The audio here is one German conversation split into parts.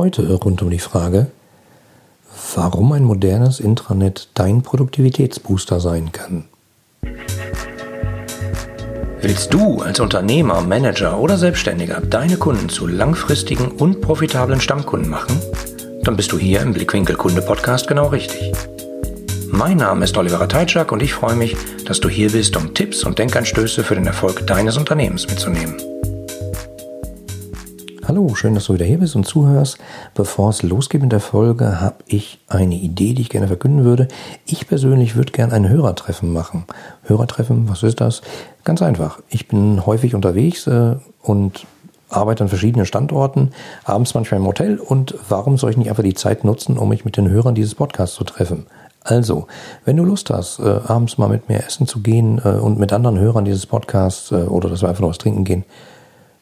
Heute rund um die Frage, warum ein modernes Intranet dein Produktivitätsbooster sein kann. Willst du als Unternehmer, Manager oder Selbstständiger deine Kunden zu langfristigen und profitablen Stammkunden machen? Dann bist du hier im Blickwinkel Kunde Podcast genau richtig. Mein Name ist Oliver Teitschak und ich freue mich, dass du hier bist, um Tipps und Denkanstöße für den Erfolg deines Unternehmens mitzunehmen. Hallo, schön, dass du wieder hier bist und zuhörst. Bevor es losgeht mit der Folge, habe ich eine Idee, die ich gerne verkünden würde. Ich persönlich würde gerne ein Hörertreffen machen. Hörertreffen, was ist das? Ganz einfach. Ich bin häufig unterwegs äh, und arbeite an verschiedenen Standorten, abends manchmal im Hotel und warum soll ich nicht einfach die Zeit nutzen, um mich mit den Hörern dieses Podcasts zu treffen? Also, wenn du Lust hast, äh, abends mal mit mir essen zu gehen äh, und mit anderen Hörern dieses Podcasts äh, oder dass wir einfach noch was trinken gehen,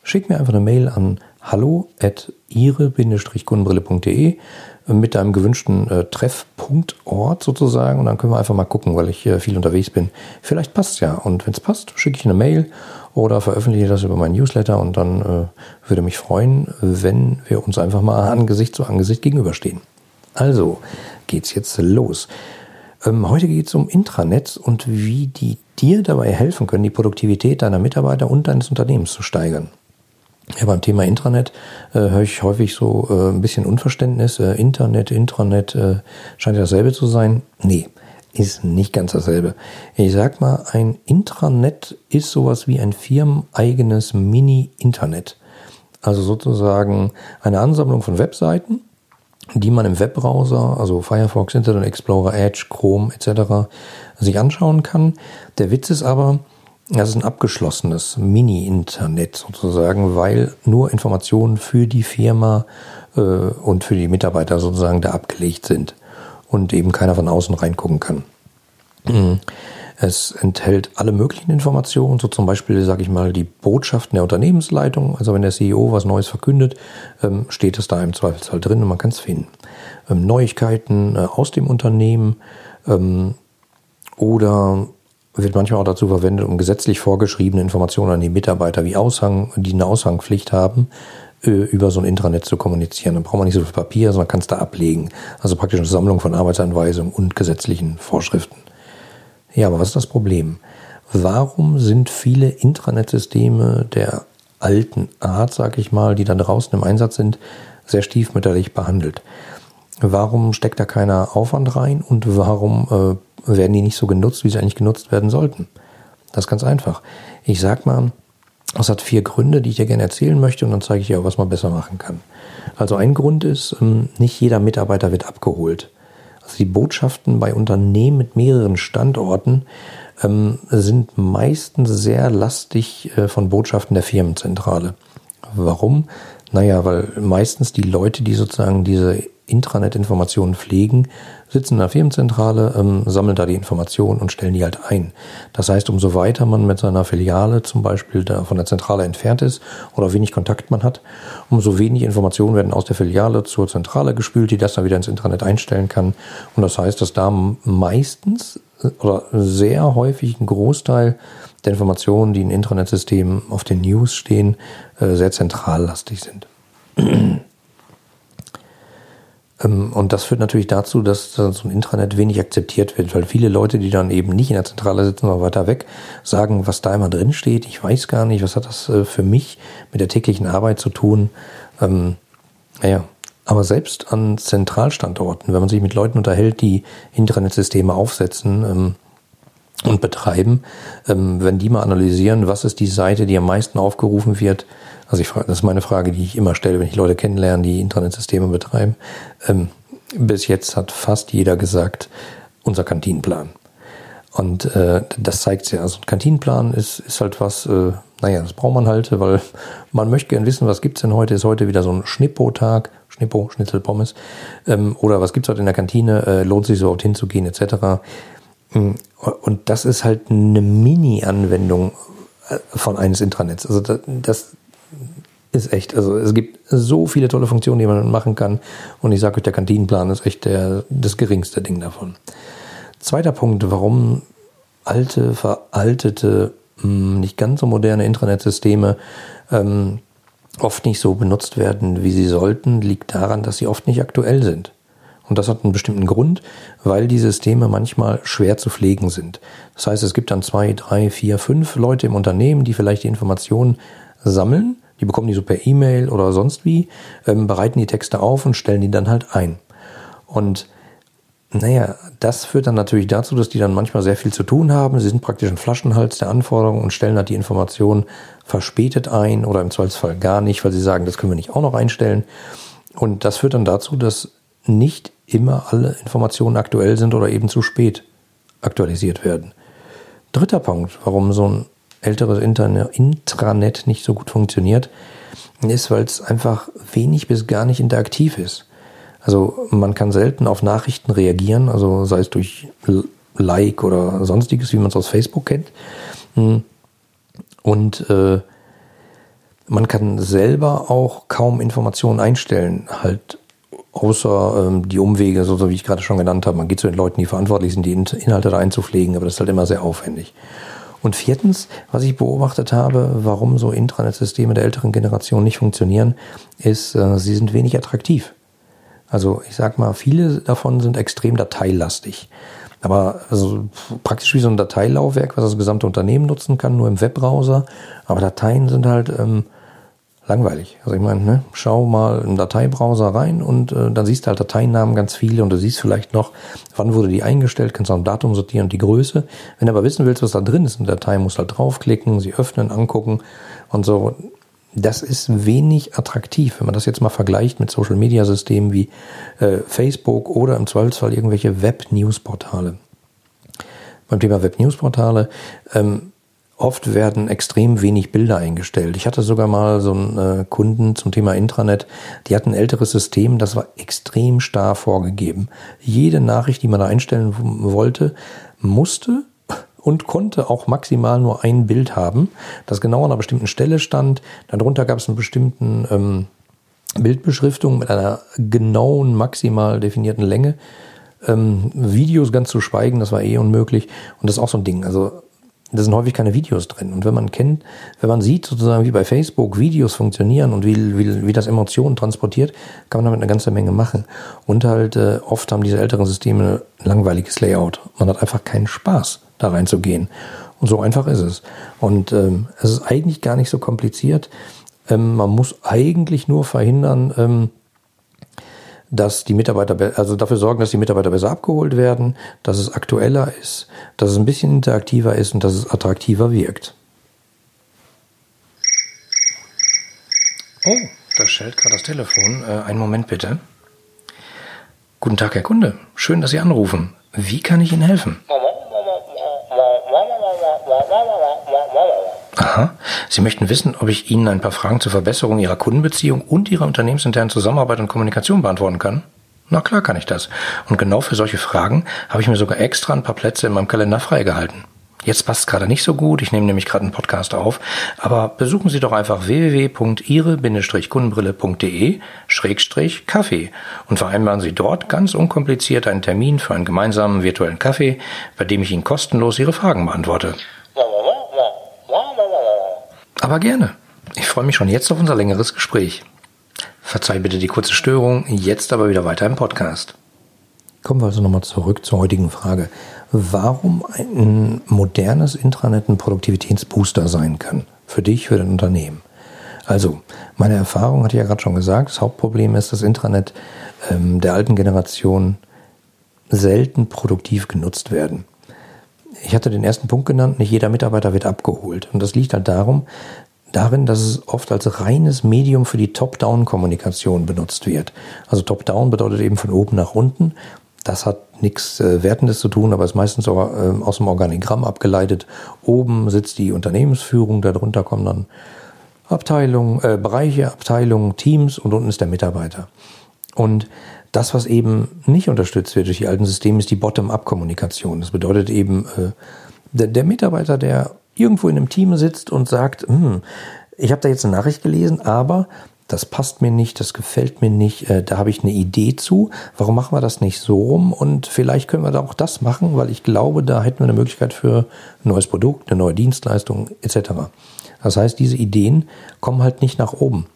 schick mir einfach eine Mail an hallo at ihre-kundenbrille.de mit deinem gewünschten äh, Treffpunktort sozusagen und dann können wir einfach mal gucken, weil ich äh, viel unterwegs bin. Vielleicht passt ja und wenn es passt, schicke ich eine Mail oder veröffentliche das über meinen Newsletter und dann äh, würde mich freuen, wenn wir uns einfach mal Angesicht zu Angesicht gegenüberstehen. Also geht's jetzt los. Ähm, heute geht es um Intranets und wie die dir dabei helfen können, die Produktivität deiner Mitarbeiter und deines Unternehmens zu steigern. Ja, beim Thema Intranet äh, höre ich häufig so äh, ein bisschen Unverständnis. Äh, Internet, Intranet äh, scheint ja dasselbe zu sein. Nee, ist nicht ganz dasselbe. Ich sag mal, ein Intranet ist sowas wie ein firmeneigenes Mini-Internet. Also sozusagen eine Ansammlung von Webseiten, die man im Webbrowser, also Firefox, Internet Explorer, Edge, Chrome etc. sich anschauen kann. Der Witz ist aber, das ist ein abgeschlossenes Mini-Internet sozusagen, weil nur Informationen für die Firma äh, und für die Mitarbeiter sozusagen da abgelegt sind und eben keiner von außen reingucken kann. Mhm. Es enthält alle möglichen Informationen, so zum Beispiel, sage ich mal, die Botschaften der Unternehmensleitung. Also wenn der CEO was Neues verkündet, ähm, steht es da im Zweifelsfall drin und man kann es finden. Ähm, Neuigkeiten äh, aus dem Unternehmen ähm, oder wird manchmal auch dazu verwendet, um gesetzlich vorgeschriebene Informationen an die Mitarbeiter wie Aushang, die eine Aushangpflicht haben, äh, über so ein Intranet zu kommunizieren. Dann braucht man nicht so viel Papier, sondern kann es da ablegen. Also praktisch eine Sammlung von Arbeitsanweisungen und gesetzlichen Vorschriften. Ja, aber was ist das Problem? Warum sind viele Intranet-Systeme der alten Art, sag ich mal, die dann draußen im Einsatz sind, sehr stiefmütterlich behandelt? Warum steckt da keiner Aufwand rein und warum äh, werden die nicht so genutzt, wie sie eigentlich genutzt werden sollten? Das ist ganz einfach. Ich sag mal, es hat vier Gründe, die ich dir gerne erzählen möchte und dann zeige ich dir auch, was man besser machen kann. Also ein Grund ist, ähm, nicht jeder Mitarbeiter wird abgeholt. Also die Botschaften bei Unternehmen mit mehreren Standorten ähm, sind meistens sehr lastig äh, von Botschaften der Firmenzentrale. Warum? Naja, weil meistens die Leute, die sozusagen diese Intranet-Informationen pflegen, sitzen in der Firmenzentrale, ähm, sammeln da die Informationen und stellen die halt ein. Das heißt, umso weiter man mit seiner Filiale zum Beispiel da von der Zentrale entfernt ist oder wenig Kontakt man hat, umso wenig Informationen werden aus der Filiale zur Zentrale gespült, die das dann wieder ins Intranet einstellen kann. Und das heißt, dass da meistens äh, oder sehr häufig ein Großteil der Informationen, die in Intranet-Systemen auf den News stehen, äh, sehr zentrallastig sind. Ähm, und das führt natürlich dazu, dass so ein Intranet wenig akzeptiert wird, weil viele Leute, die dann eben nicht in der Zentrale sitzen, sondern weiter weg, sagen, was da immer drin steht, ich weiß gar nicht, was hat das äh, für mich mit der täglichen Arbeit zu tun. Ähm, naja, aber selbst an Zentralstandorten, wenn man sich mit Leuten unterhält, die Intranetsysteme aufsetzen ähm, und betreiben, ähm, wenn die mal analysieren, was ist die Seite, die am meisten aufgerufen wird, also ich frage, das ist meine Frage, die ich immer stelle, wenn ich Leute kennenlerne, die Internetsysteme betreiben. Ähm, bis jetzt hat fast jeder gesagt, unser Kantinenplan. Und äh, das zeigt ja. Also ein Kantinenplan ist, ist halt was, äh, naja, das braucht man halt, weil man möchte gern wissen, was gibt's denn heute? Ist heute wieder so ein Schnippo-Tag, Schnippo, Schnitzel, Pommes. Ähm, oder was gibt's heute in der Kantine? Äh, lohnt sich so überhaupt hinzugehen, etc. Mm, und das ist halt eine Mini-Anwendung äh, von eines Intranets. Also das, ist echt, also es gibt so viele tolle Funktionen, die man machen kann. Und ich sage euch, der Kantinenplan ist echt der, das geringste Ding davon. Zweiter Punkt, warum alte, veraltete, hm, nicht ganz so moderne Internetsysteme ähm, oft nicht so benutzt werden, wie sie sollten, liegt daran, dass sie oft nicht aktuell sind. Und das hat einen bestimmten Grund, weil die Systeme manchmal schwer zu pflegen sind. Das heißt, es gibt dann zwei, drei, vier, fünf Leute im Unternehmen, die vielleicht die Informationen sammeln. Die bekommen die so per E-Mail oder sonst wie, ähm, bereiten die Texte auf und stellen die dann halt ein. Und naja, das führt dann natürlich dazu, dass die dann manchmal sehr viel zu tun haben. Sie sind praktisch ein Flaschenhals der Anforderungen und stellen halt die Informationen verspätet ein oder im Zweifelsfall gar nicht, weil sie sagen, das können wir nicht auch noch einstellen. Und das führt dann dazu, dass nicht immer alle Informationen aktuell sind oder eben zu spät aktualisiert werden. Dritter Punkt, warum so ein älteres Intranet nicht so gut funktioniert, ist, weil es einfach wenig bis gar nicht interaktiv ist. Also man kann selten auf Nachrichten reagieren, also sei es durch Like oder sonstiges, wie man es aus Facebook kennt. Hm. Und äh, man kann selber auch kaum Informationen einstellen, halt außer ähm, die Umwege, so, wie ich gerade schon genannt habe. Man geht zu den Leuten, die verantwortlich sind, die Inhalte da einzupflegen, aber das ist halt immer sehr aufwendig. Und viertens, was ich beobachtet habe, warum so Intranet-Systeme der älteren Generation nicht funktionieren, ist, äh, sie sind wenig attraktiv. Also ich sag mal, viele davon sind extrem dateilastig. Aber also praktisch wie so ein Dateilaufwerk, was das gesamte Unternehmen nutzen kann, nur im Webbrowser. Aber Dateien sind halt ähm, langweilig. Also ich meine, ne, schau mal im Dateibrowser rein und äh, dann siehst du halt Dateinamen ganz viele und du siehst vielleicht noch, wann wurde die eingestellt, kannst auch ein Datum sortieren und die Größe. Wenn du aber wissen willst, was da drin ist in der Datei, musst du halt draufklicken, sie öffnen, angucken und so. Das ist wenig attraktiv, wenn man das jetzt mal vergleicht mit Social-Media-Systemen wie äh, Facebook oder im Zweifelsfall irgendwelche Web-News-Portale. Beim Thema Web-News-Portale, ähm, Oft werden extrem wenig Bilder eingestellt. Ich hatte sogar mal so einen äh, Kunden zum Thema Intranet, die hatten ein älteres System, das war extrem starr vorgegeben. Jede Nachricht, die man da einstellen wollte, musste und konnte auch maximal nur ein Bild haben, das genau an einer bestimmten Stelle stand. Darunter gab es einen bestimmten ähm, Bildbeschriftung mit einer genauen, maximal definierten Länge. Ähm, Videos ganz zu schweigen, das war eh unmöglich. Und das ist auch so ein Ding. Also da sind häufig keine Videos drin. Und wenn man kennt, wenn man sieht, sozusagen wie bei Facebook Videos funktionieren und wie, wie, wie das Emotionen transportiert, kann man damit eine ganze Menge machen. Und halt äh, oft haben diese älteren Systeme ein langweiliges Layout. Man hat einfach keinen Spaß, da reinzugehen. Und so einfach ist es. Und ähm, es ist eigentlich gar nicht so kompliziert. Ähm, man muss eigentlich nur verhindern, ähm, dass die Mitarbeiter, also dafür sorgen, dass die Mitarbeiter besser abgeholt werden, dass es aktueller ist, dass es ein bisschen interaktiver ist und dass es attraktiver wirkt. Oh, da schellt gerade das Telefon. Äh, einen Moment bitte. Guten Tag, Herr Kunde. Schön, dass Sie anrufen. Wie kann ich Ihnen helfen? Aha. Sie möchten wissen, ob ich Ihnen ein paar Fragen zur Verbesserung Ihrer Kundenbeziehung und Ihrer unternehmensinternen Zusammenarbeit und Kommunikation beantworten kann? Na klar kann ich das. Und genau für solche Fragen habe ich mir sogar extra ein paar Plätze in meinem Kalender freigehalten. Jetzt passt gerade nicht so gut, ich nehme nämlich gerade einen Podcast auf, aber besuchen Sie doch einfach www.ihre-kundenbrille.de Schrägstrich Kaffee und vereinbaren Sie dort ganz unkompliziert einen Termin für einen gemeinsamen virtuellen Kaffee, bei dem ich Ihnen kostenlos Ihre Fragen beantworte. Aber gerne. Ich freue mich schon jetzt auf unser längeres Gespräch. Verzeih bitte die kurze Störung, jetzt aber wieder weiter im Podcast. Kommen wir also nochmal zurück zur heutigen Frage. Warum ein modernes Intranet ein Produktivitätsbooster sein kann? Für dich, für dein Unternehmen. Also, meine Erfahrung hatte ich ja gerade schon gesagt. Das Hauptproblem ist, dass Intranet ähm, der alten Generation selten produktiv genutzt werden ich hatte den ersten Punkt genannt, nicht jeder Mitarbeiter wird abgeholt. Und das liegt halt darum, darin, dass es oft als reines Medium für die Top-Down-Kommunikation benutzt wird. Also Top-Down bedeutet eben von oben nach unten. Das hat nichts äh, Wertendes zu tun, aber ist meistens auch, äh, aus dem Organigramm abgeleitet. Oben sitzt die Unternehmensführung, darunter kommen dann Abteilungen, äh, Bereiche, Abteilungen, Teams und unten ist der Mitarbeiter. Und das, was eben nicht unterstützt wird durch die alten Systeme, ist die Bottom-up-Kommunikation. Das bedeutet eben, äh, der, der, Mitarbeiter, der irgendwo in einem Team sitzt und sagt, hm, ich habe da jetzt eine Nachricht gelesen, aber das passt mir nicht, das gefällt mir nicht, äh, da habe ich eine Idee zu. Warum machen wir das nicht so rum? Und vielleicht können wir da auch das machen, weil ich glaube, da hätten wir eine Möglichkeit für ein neues Produkt, eine neue Dienstleistung etc. Das heißt, diese Ideen kommen halt nicht nach oben.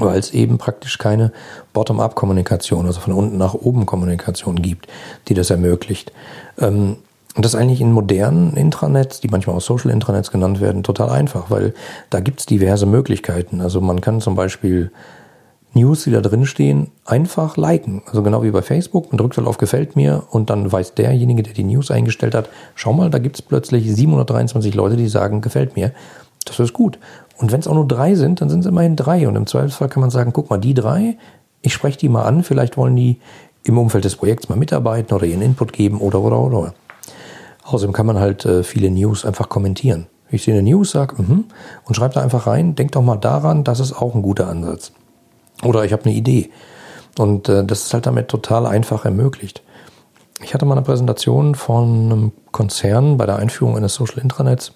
Weil es eben praktisch keine Bottom-up-Kommunikation, also von unten nach oben Kommunikation gibt, die das ermöglicht. Ähm, und das ist eigentlich in modernen Intranets, die manchmal auch Social Intranets genannt werden, total einfach, weil da gibt es diverse Möglichkeiten. Also man kann zum Beispiel News, die da drin stehen, einfach liken. Also genau wie bei Facebook. Man drückt halt auf Gefällt mir und dann weiß derjenige, der die News eingestellt hat, schau mal, da gibt es plötzlich 723 Leute, die sagen, gefällt mir. Das ist gut. Und wenn es auch nur drei sind, dann sind es immerhin drei. Und im Zweifelsfall kann man sagen, guck mal, die drei, ich spreche die mal an, vielleicht wollen die im Umfeld des Projekts mal mitarbeiten oder ihren Input geben oder oder oder. Außerdem kann man halt äh, viele News einfach kommentieren. Ich sehe eine News, sage mhm, und schreibe da einfach rein, denk doch mal daran, das ist auch ein guter Ansatz. Oder ich habe eine Idee. Und äh, das ist halt damit total einfach ermöglicht. Ich hatte mal eine Präsentation von einem Konzern bei der Einführung eines Social Intranets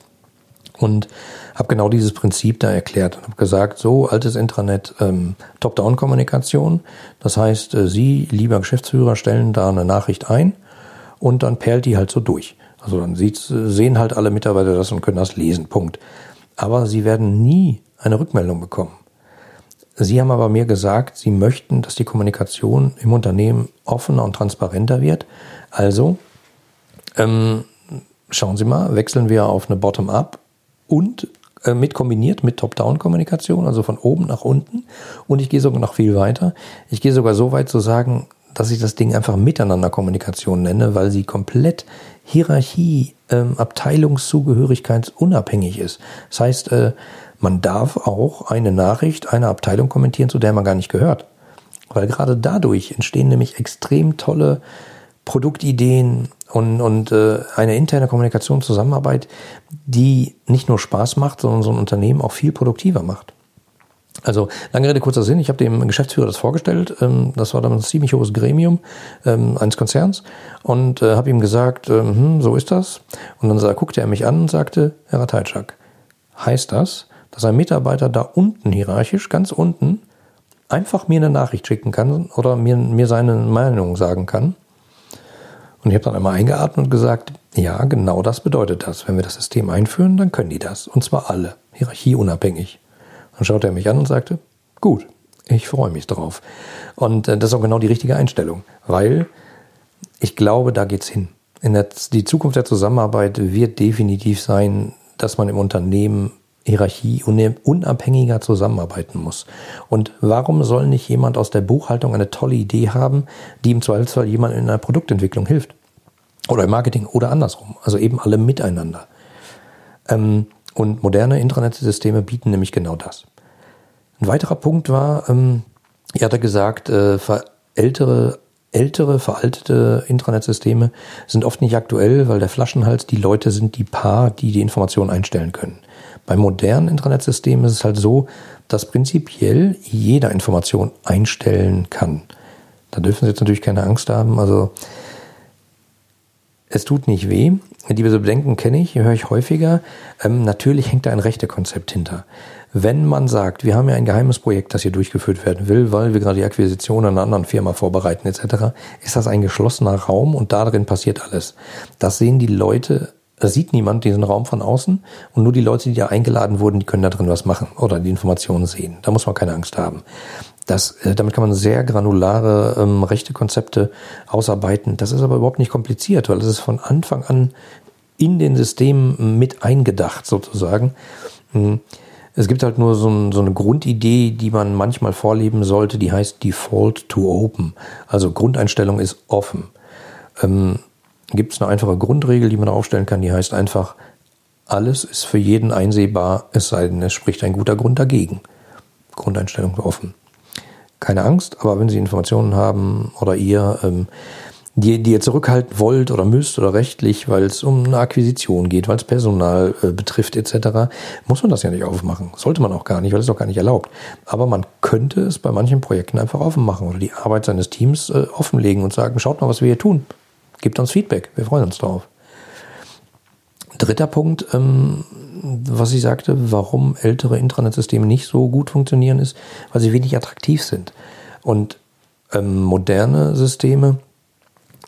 und habe genau dieses Prinzip da erklärt und habe gesagt, so altes Intranet, ähm, Top-Down-Kommunikation. Das heißt, äh, Sie, lieber Geschäftsführer, stellen da eine Nachricht ein und dann perlt die halt so durch. Also dann sehen halt alle Mitarbeiter das und können das lesen. Punkt. Aber sie werden nie eine Rückmeldung bekommen. Sie haben aber mir gesagt, Sie möchten, dass die Kommunikation im Unternehmen offener und transparenter wird. Also ähm, schauen Sie mal, wechseln wir auf eine Bottom-up und äh, mit kombiniert mit Top-Down-Kommunikation, also von oben nach unten. Und ich gehe sogar noch viel weiter. Ich gehe sogar so weit zu sagen, dass ich das Ding einfach miteinander Kommunikation nenne, weil sie komplett Hierarchie, ähm, Abteilungszugehörigkeitsunabhängig ist. Das heißt, äh, man darf auch eine Nachricht einer Abteilung kommentieren, zu der man gar nicht gehört. Weil gerade dadurch entstehen nämlich extrem tolle Produktideen und, und äh, eine interne Kommunikation, Zusammenarbeit, die nicht nur Spaß macht, sondern so ein Unternehmen auch viel produktiver macht. Also lange Rede, kurzer Sinn, ich habe dem Geschäftsführer das vorgestellt, ähm, das war dann ein ziemlich hohes Gremium ähm, eines Konzerns und äh, habe ihm gesagt, ähm, hm, so ist das. Und dann guckte er mich an und sagte, Herr Rateitschak, heißt das, dass ein Mitarbeiter da unten hierarchisch, ganz unten, einfach mir eine Nachricht schicken kann oder mir, mir seine Meinung sagen kann? Und ich habe dann einmal eingeatmet und gesagt, ja, genau das bedeutet das. Wenn wir das System einführen, dann können die das. Und zwar alle, hierarchieunabhängig. Dann schaute er mich an und sagte, gut, ich freue mich drauf. Und äh, das ist auch genau die richtige Einstellung, weil ich glaube, da geht's hin. In der, die Zukunft der Zusammenarbeit wird definitiv sein, dass man im Unternehmen Hierarchie unabhängiger zusammenarbeiten muss. Und warum soll nicht jemand aus der Buchhaltung eine tolle Idee haben, die im Zweifelsfall jemand in einer Produktentwicklung hilft? Oder im Marketing oder andersrum. Also eben alle miteinander. Ähm, und moderne Intranetsysteme bieten nämlich genau das. Ein weiterer Punkt war, ähm, er hatte gesagt, äh, ältere, ältere, veraltete Intranetsysteme sind oft nicht aktuell, weil der Flaschenhals die Leute sind, die Paar, die die Informationen einstellen können. Bei modernen Intranetsystemen ist es halt so, dass prinzipiell jeder Information einstellen kann. Da dürfen Sie jetzt natürlich keine Angst haben. Also es tut nicht weh. Diese Bedenken kenne ich, höre ich häufiger. Ähm, natürlich hängt da ein Rechtekonzept hinter. Wenn man sagt, wir haben ja ein geheimes Projekt, das hier durchgeführt werden will, weil wir gerade die Akquisition einer anderen Firma vorbereiten etc., ist das ein geschlossener Raum und darin passiert alles. Das sehen die Leute, das sieht niemand diesen Raum von außen und nur die Leute, die da eingeladen wurden, die können da drin was machen oder die Informationen sehen. Da muss man keine Angst haben. Das, äh, damit kann man sehr granulare ähm, rechte Konzepte ausarbeiten. Das ist aber überhaupt nicht kompliziert, weil es ist von Anfang an in den Systemen mit eingedacht sozusagen. Hm. Es gibt halt nur so, ein, so, eine Grundidee, die man manchmal vorleben sollte, die heißt Default to Open. Also Grundeinstellung ist offen. Ähm, gibt es eine einfache Grundregel, die man aufstellen kann, die heißt einfach, alles ist für jeden einsehbar, es sei denn, es spricht ein guter Grund dagegen. Grundeinstellung offen keine Angst, aber wenn Sie Informationen haben oder ihr, ähm, die, die ihr zurückhalten wollt oder müsst oder rechtlich, weil es um eine Akquisition geht, weil es Personal äh, betrifft etc., muss man das ja nicht aufmachen. Sollte man auch gar nicht, weil es auch gar nicht erlaubt. Aber man könnte es bei manchen Projekten einfach offen machen oder die Arbeit seines Teams äh, offenlegen und sagen, schaut mal, was wir hier tun. Gebt uns Feedback, wir freuen uns drauf. Dritter Punkt, ähm, was ich sagte, warum ältere Intranet-Systeme nicht so gut funktionieren, ist, weil sie wenig attraktiv sind. Und ähm, moderne Systeme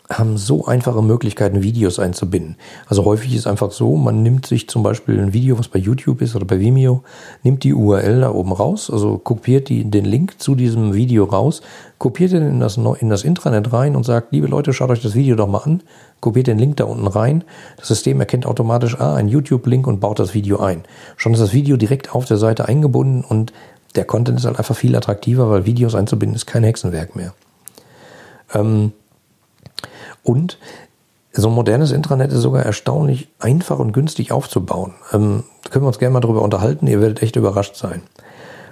haben so einfache Möglichkeiten, Videos einzubinden. Also häufig ist einfach so, man nimmt sich zum Beispiel ein Video, was bei YouTube ist oder bei Vimeo, nimmt die URL da oben raus, also kopiert die, den Link zu diesem Video raus, kopiert den in das, in das Intranet rein und sagt, liebe Leute, schaut euch das Video doch mal an, kopiert den Link da unten rein. Das System erkennt automatisch, ah, ein YouTube-Link und baut das Video ein. Schon ist das Video direkt auf der Seite eingebunden und der Content ist halt einfach viel attraktiver, weil Videos einzubinden ist kein Hexenwerk mehr. Ähm, und so ein modernes Intranet ist sogar erstaunlich einfach und günstig aufzubauen. Ähm, können wir uns gerne mal drüber unterhalten, ihr werdet echt überrascht sein.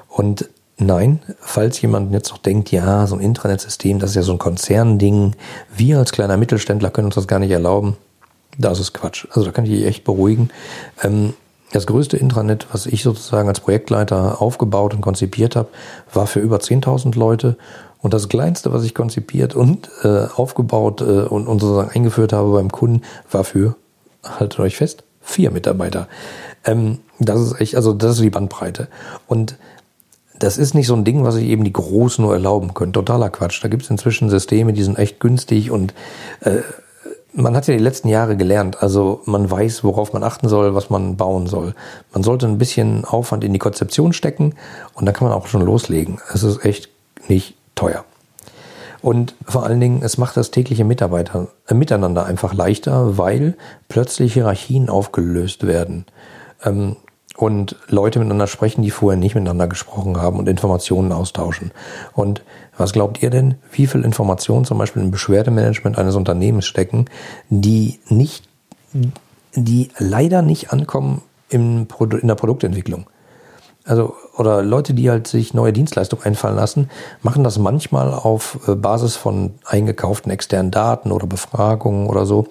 Und nein, falls jemand jetzt noch denkt, ja, so ein Intranet-System, das ist ja so ein Konzernding, wir als kleiner Mittelständler können uns das gar nicht erlauben, das ist Quatsch. Also da kann ich dich echt beruhigen. Ähm, das größte Intranet, was ich sozusagen als Projektleiter aufgebaut und konzipiert habe, war für über 10.000 Leute und das kleinste, was ich konzipiert und äh, aufgebaut äh, und, und sozusagen eingeführt habe beim Kunden, war für, haltet euch fest, vier Mitarbeiter. Ähm, das ist echt, also das ist die Bandbreite. Und das ist nicht so ein Ding, was sich eben die Großen nur erlauben können. Totaler Quatsch. Da gibt es inzwischen Systeme, die sind echt günstig und äh, man hat ja die letzten Jahre gelernt. Also man weiß, worauf man achten soll, was man bauen soll. Man sollte ein bisschen Aufwand in die Konzeption stecken und dann kann man auch schon loslegen. Es ist echt nicht teuer. Und vor allen Dingen, es macht das tägliche Mitarbeiter, äh, Miteinander einfach leichter, weil plötzlich Hierarchien aufgelöst werden. Ähm, und Leute miteinander sprechen, die vorher nicht miteinander gesprochen haben und Informationen austauschen. Und was glaubt ihr denn, wie viel Informationen zum Beispiel im Beschwerdemanagement eines Unternehmens stecken, die nicht, die leider nicht ankommen in, in der Produktentwicklung? Also oder Leute, die halt sich neue Dienstleistungen einfallen lassen, machen das manchmal auf äh, Basis von eingekauften externen Daten oder Befragungen oder so.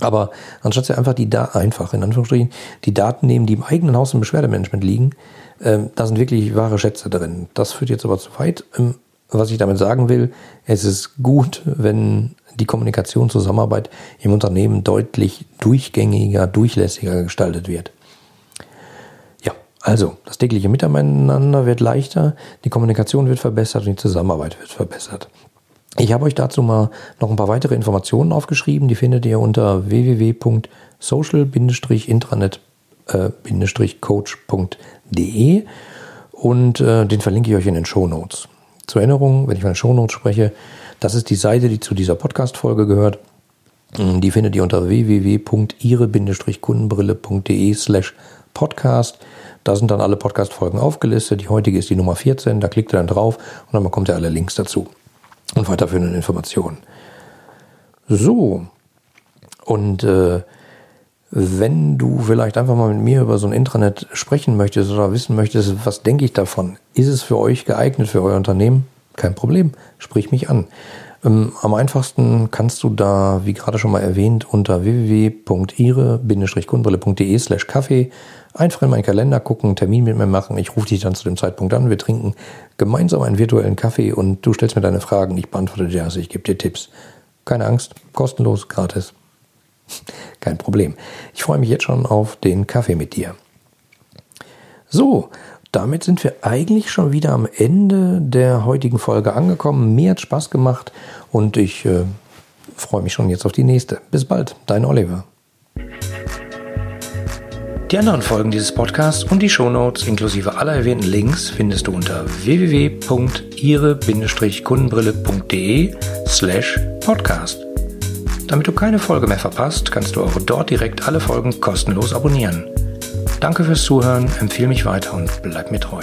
Aber anstatt sie einfach die da einfach in Anführungsstrichen die Daten nehmen, die im eigenen Haus im Beschwerdemanagement liegen, äh, da sind wirklich wahre Schätze drin. Das führt jetzt aber zu weit. Ähm, was ich damit sagen will, es ist gut, wenn die Kommunikation, Zusammenarbeit im Unternehmen deutlich durchgängiger, durchlässiger gestaltet wird. Also, das tägliche Miteinander wird leichter, die Kommunikation wird verbessert und die Zusammenarbeit wird verbessert. Ich habe euch dazu mal noch ein paar weitere Informationen aufgeschrieben, die findet ihr unter www.social-intranet-coach.de und äh, den verlinke ich euch in den Show Notes. Zur Erinnerung, wenn ich von den Show Notes spreche, das ist die Seite, die zu dieser Podcast-Folge gehört. Die findet ihr unter www.ihre-kundenbrille.de slash podcast. Da sind dann alle Podcast-Folgen aufgelistet. Die heutige ist die Nummer 14. Da klickt ihr dann drauf und dann bekommt ihr alle Links dazu und weiterführende Informationen. So. Und äh, wenn du vielleicht einfach mal mit mir über so ein Intranet sprechen möchtest oder wissen möchtest, was denke ich davon? Ist es für euch geeignet für euer Unternehmen? Kein Problem. Sprich mich an. Ähm, am einfachsten kannst du da, wie gerade schon mal erwähnt, unter www.ire-kundenbrille.de slash Kaffee einfach in meinen Kalender gucken, einen Termin mit mir machen. Ich rufe dich dann zu dem Zeitpunkt an. Wir trinken gemeinsam einen virtuellen Kaffee und du stellst mir deine Fragen. Ich beantworte dir also, ich gebe dir Tipps. Keine Angst, kostenlos, gratis. Kein Problem. Ich freue mich jetzt schon auf den Kaffee mit dir. So, damit sind wir eigentlich schon wieder am Ende der heutigen Folge angekommen. Mir hat Spaß gemacht und ich äh, freue mich schon jetzt auf die nächste. Bis bald, dein Oliver. Die anderen Folgen dieses Podcasts und die Shownotes inklusive aller erwähnten Links findest du unter www.ihre-kundenbrille.de slash podcast. Damit du keine Folge mehr verpasst, kannst du auch dort direkt alle Folgen kostenlos abonnieren. Danke fürs Zuhören, empfehle mich weiter und bleib mir treu.